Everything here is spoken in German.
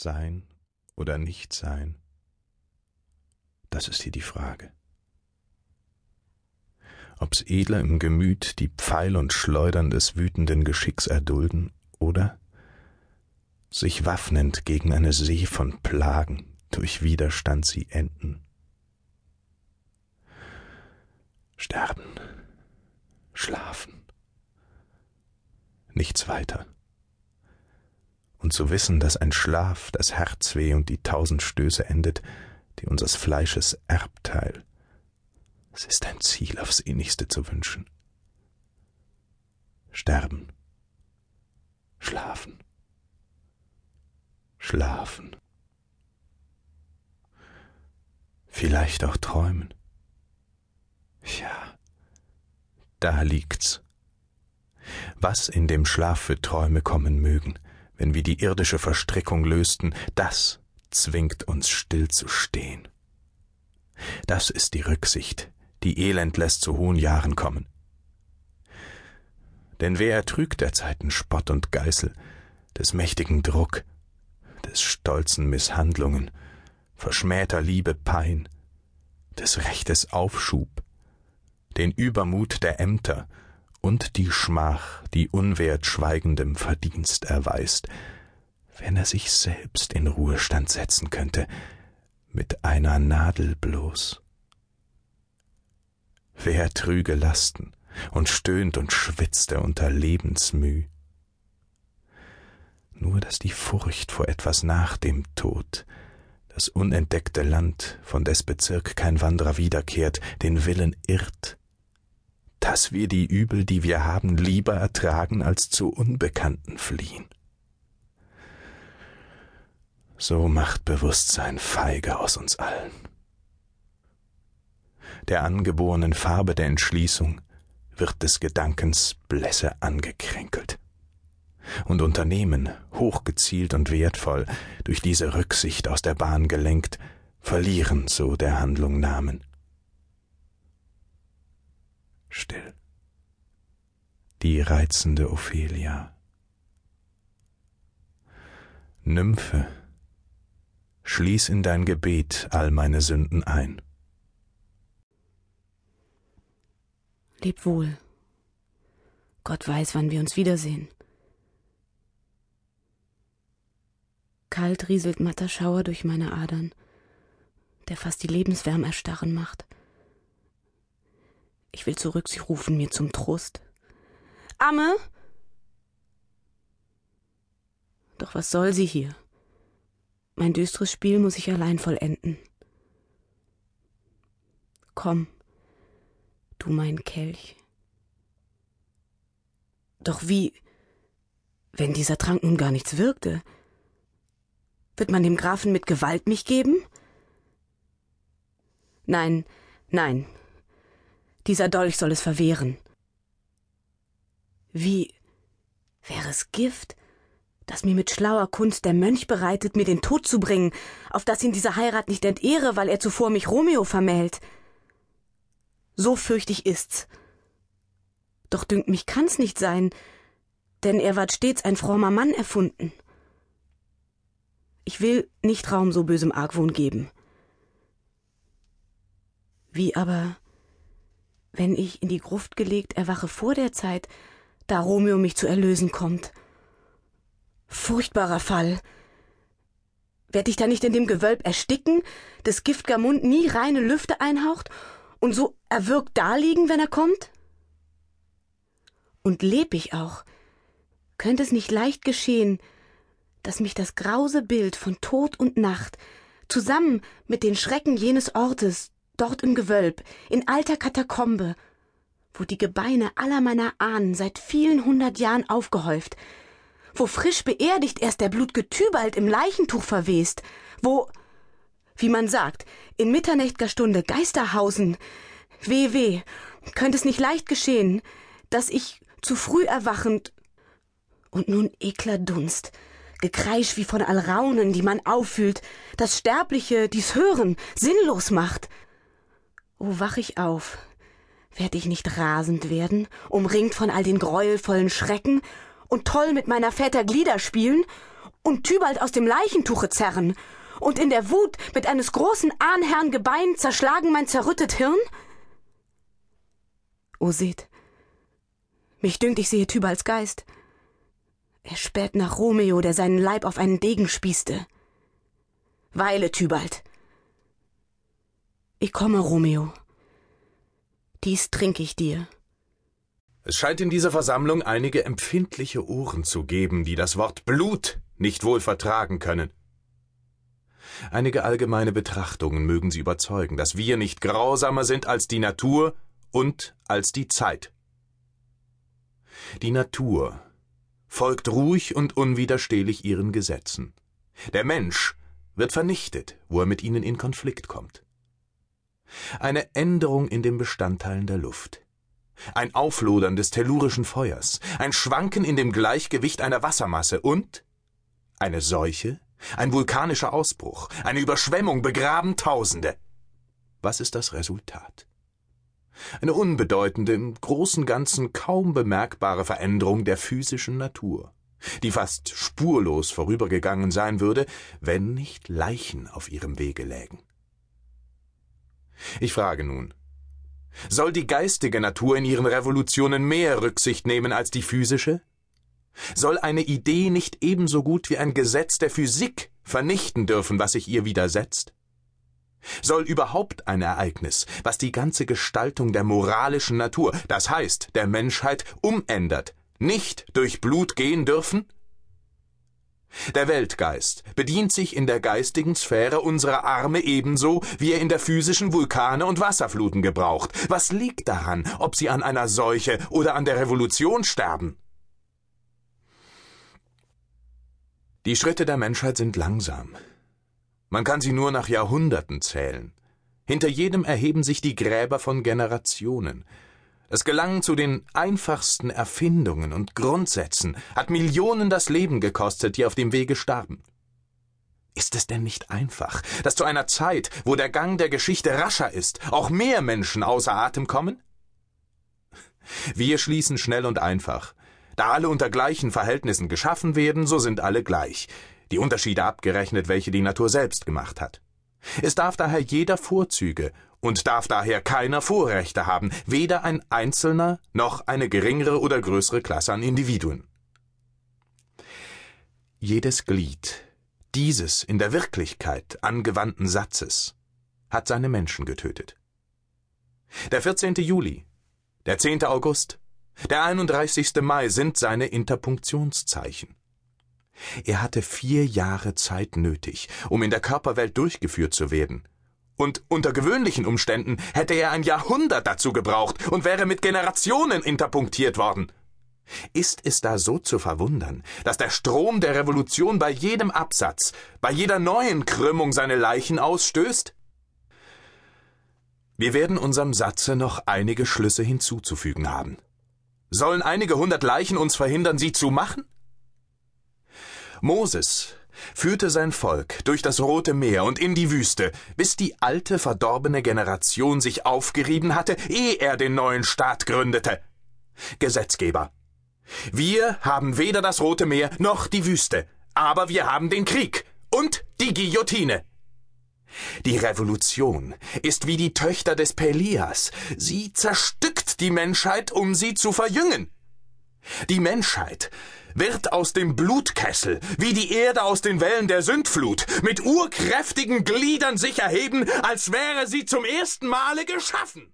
Sein oder nicht sein? Das ist hier die Frage. Ob's edler im Gemüt die Pfeil und Schleudern des wütenden Geschicks erdulden oder sich waffnend gegen eine See von Plagen durch Widerstand sie enden. Sterben, schlafen, nichts weiter. Und zu wissen, dass ein Schlaf das Herzweh und die tausend Stöße endet, die unseres Fleisches Erbteil, es ist ein Ziel aufs innigste zu wünschen. Sterben, schlafen schlafen. Vielleicht auch träumen. Ja, da liegt's. Was in dem Schlaf für Träume kommen mögen, wenn wir die irdische Verstrickung lösten, das zwingt uns still zu stehen. Das ist die Rücksicht, die Elend lässt zu hohen Jahren kommen. Denn wer ertrügt der Zeiten Spott und Geißel, des mächtigen Druck, des stolzen Misshandlungen, verschmähter Liebe Pein, des Rechtes Aufschub, den Übermut der Ämter und die Schmach, die unwert schweigendem Verdienst erweist, wenn er sich selbst in Ruhestand setzen könnte, mit einer Nadel bloß. Wer trüge Lasten und stöhnt und schwitzte unter Lebensmüh, nur dass die Furcht vor etwas nach dem Tod, das unentdeckte Land, von des Bezirk kein Wanderer wiederkehrt, den Willen irrt, dass wir die Übel, die wir haben, lieber ertragen, als zu Unbekannten fliehen. So macht Bewusstsein feige aus uns allen. Der angeborenen Farbe der Entschließung wird des Gedankens Blässe angekränkelt und Unternehmen, hochgezielt und wertvoll, durch diese Rücksicht aus der Bahn gelenkt, verlieren so der Handlung Namen. Still. Die reizende Ophelia. Nymphe, schließ in dein Gebet all meine Sünden ein. Leb wohl. Gott weiß, wann wir uns wiedersehen. Kalt rieselt matter Schauer durch meine Adern, der fast die Lebenswärme erstarren macht. Ich will zurück sie rufen mir zum Trost. Amme! Doch was soll sie hier? Mein düstres Spiel muss ich allein vollenden. Komm, du mein Kelch. Doch wie, wenn dieser Trank nun gar nichts wirkte? Wird man dem Grafen mit Gewalt mich geben? Nein, nein. Dieser Dolch soll es verwehren. Wie wäre es Gift, das mir mit schlauer Kunst der Mönch bereitet, mir den Tod zu bringen, auf dass ihn diese Heirat nicht entehre, weil er zuvor mich Romeo vermählt? So fürchtig ist's. Doch dünkt mich kann's nicht sein, denn er ward stets ein frommer Mann erfunden. Ich will nicht Raum so bösem Argwohn geben. Wie aber, wenn ich in die Gruft gelegt erwache vor der Zeit, da Romeo mich zu erlösen kommt? Furchtbarer Fall. Werd ich da nicht in dem Gewölb ersticken, des giftger Mund nie reine Lüfte einhaucht und so erwürgt daliegen, wenn er kommt? Und leb ich auch, könnte es nicht leicht geschehen, dass mich das grause Bild von Tod und Nacht zusammen mit den Schrecken jenes Ortes dort im Gewölb, in alter Katakombe, wo die Gebeine aller meiner Ahnen seit vielen hundert Jahren aufgehäuft, wo frisch beerdigt erst der blutge Tybalt im Leichentuch verwest, wo, wie man sagt, in mitternächtger Stunde Geister hausen. Weh, weh, könnte es nicht leicht geschehen, dass ich zu früh erwachend und nun ekler Dunst, Gekreisch wie von Alraunen, die man auffühlt, das Sterbliche, dies Hören, sinnlos macht. O wach ich auf, werd ich nicht rasend werden, umringt von all den greuelvollen Schrecken, und toll mit meiner Väter Glieder spielen, und Tybalt aus dem Leichentuche zerren und in der Wut mit eines großen Ahnherrn Gebein zerschlagen mein zerrüttet Hirn? O seht, mich dünkt, ich sehe Tybalts Geist. Er späht nach Romeo, der seinen Leib auf einen Degen spießte. Weile, Tybalt. Ich komme, Romeo. Dies trinke ich dir. Es scheint in dieser Versammlung einige empfindliche Ohren zu geben, die das Wort Blut nicht wohl vertragen können. Einige allgemeine Betrachtungen mögen Sie überzeugen, dass wir nicht grausamer sind als die Natur und als die Zeit. Die Natur folgt ruhig und unwiderstehlich ihren Gesetzen. Der Mensch wird vernichtet, wo er mit ihnen in Konflikt kommt. Eine Änderung in den Bestandteilen der Luft, ein Auflodern des tellurischen Feuers, ein Schwanken in dem Gleichgewicht einer Wassermasse und eine Seuche, ein vulkanischer Ausbruch, eine Überschwemmung begraben Tausende. Was ist das Resultat? Eine unbedeutende, im großen Ganzen kaum bemerkbare Veränderung der physischen Natur, die fast spurlos vorübergegangen sein würde, wenn nicht Leichen auf ihrem Wege lägen. Ich frage nun, soll die geistige Natur in ihren Revolutionen mehr Rücksicht nehmen als die physische? Soll eine Idee nicht ebenso gut wie ein Gesetz der Physik vernichten dürfen, was sich ihr widersetzt? Soll überhaupt ein Ereignis, was die ganze Gestaltung der moralischen Natur, das heißt der Menschheit, umändert, nicht durch Blut gehen dürfen? Der Weltgeist bedient sich in der geistigen Sphäre unserer Arme ebenso, wie er in der physischen Vulkane und Wasserfluten gebraucht. Was liegt daran, ob sie an einer Seuche oder an der Revolution sterben? Die Schritte der Menschheit sind langsam. Man kann sie nur nach Jahrhunderten zählen. Hinter jedem erheben sich die Gräber von Generationen. Es gelang zu den einfachsten Erfindungen und Grundsätzen, hat Millionen das Leben gekostet, die auf dem Wege starben. Ist es denn nicht einfach, dass zu einer Zeit, wo der Gang der Geschichte rascher ist, auch mehr Menschen außer Atem kommen? Wir schließen schnell und einfach, da alle unter gleichen Verhältnissen geschaffen werden, so sind alle gleich, die Unterschiede abgerechnet, welche die Natur selbst gemacht hat. Es darf daher jeder Vorzüge und darf daher keiner Vorrechte haben, weder ein Einzelner noch eine geringere oder größere Klasse an Individuen. Jedes Glied dieses in der Wirklichkeit angewandten Satzes hat seine Menschen getötet. Der 14. Juli, der 10. August, der 31. Mai sind seine Interpunktionszeichen. Er hatte vier Jahre Zeit nötig, um in der Körperwelt durchgeführt zu werden. Und unter gewöhnlichen Umständen hätte er ein Jahrhundert dazu gebraucht und wäre mit Generationen interpunktiert worden. Ist es da so zu verwundern, dass der Strom der Revolution bei jedem Absatz, bei jeder neuen Krümmung seine Leichen ausstößt? Wir werden unserem Satze noch einige Schlüsse hinzuzufügen haben. Sollen einige hundert Leichen uns verhindern, sie zu machen? Moses führte sein Volk durch das Rote Meer und in die Wüste, bis die alte verdorbene Generation sich aufgerieben hatte, ehe er den neuen Staat gründete. Gesetzgeber. Wir haben weder das Rote Meer noch die Wüste, aber wir haben den Krieg und die Guillotine. Die Revolution ist wie die Töchter des Pelias. Sie zerstückt die Menschheit, um sie zu verjüngen. Die Menschheit wird aus dem Blutkessel, wie die Erde aus den Wellen der Sündflut, mit urkräftigen Gliedern sich erheben, als wäre sie zum ersten Male geschaffen.